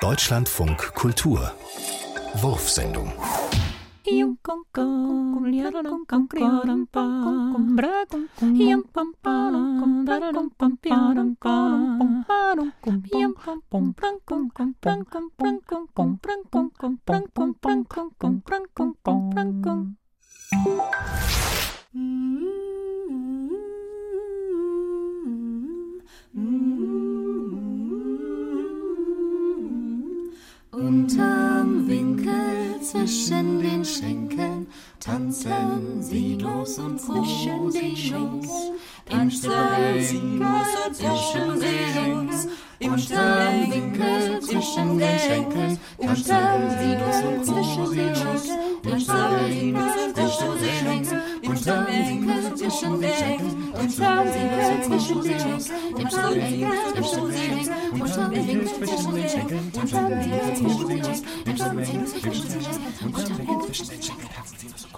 Deutschlandfunk Kultur Wurfsendung Unterm Winkel zwischen den Schenkeln tanzen sie los und zwischen den Schenkeln tanzen sie los und zwischen den Schenkeln Unterm Winkel zwischen den Schenkeln tanzen sie los und zwischen den Schenkeln tanzen sie los und zwischen den Schenkeln Unterm Winkel zwischen den Schenkeln tanzen sie los und zwischen den Schenkeln Unterm Winkel zwischen den Schenkeln Unterm Winkel zwischen den Schenkeln Unterm Winkel zwischen den Schenkeln Unterm Winkel zwischen den Schenkeln Unterm Winkel zwischen den Schenkeln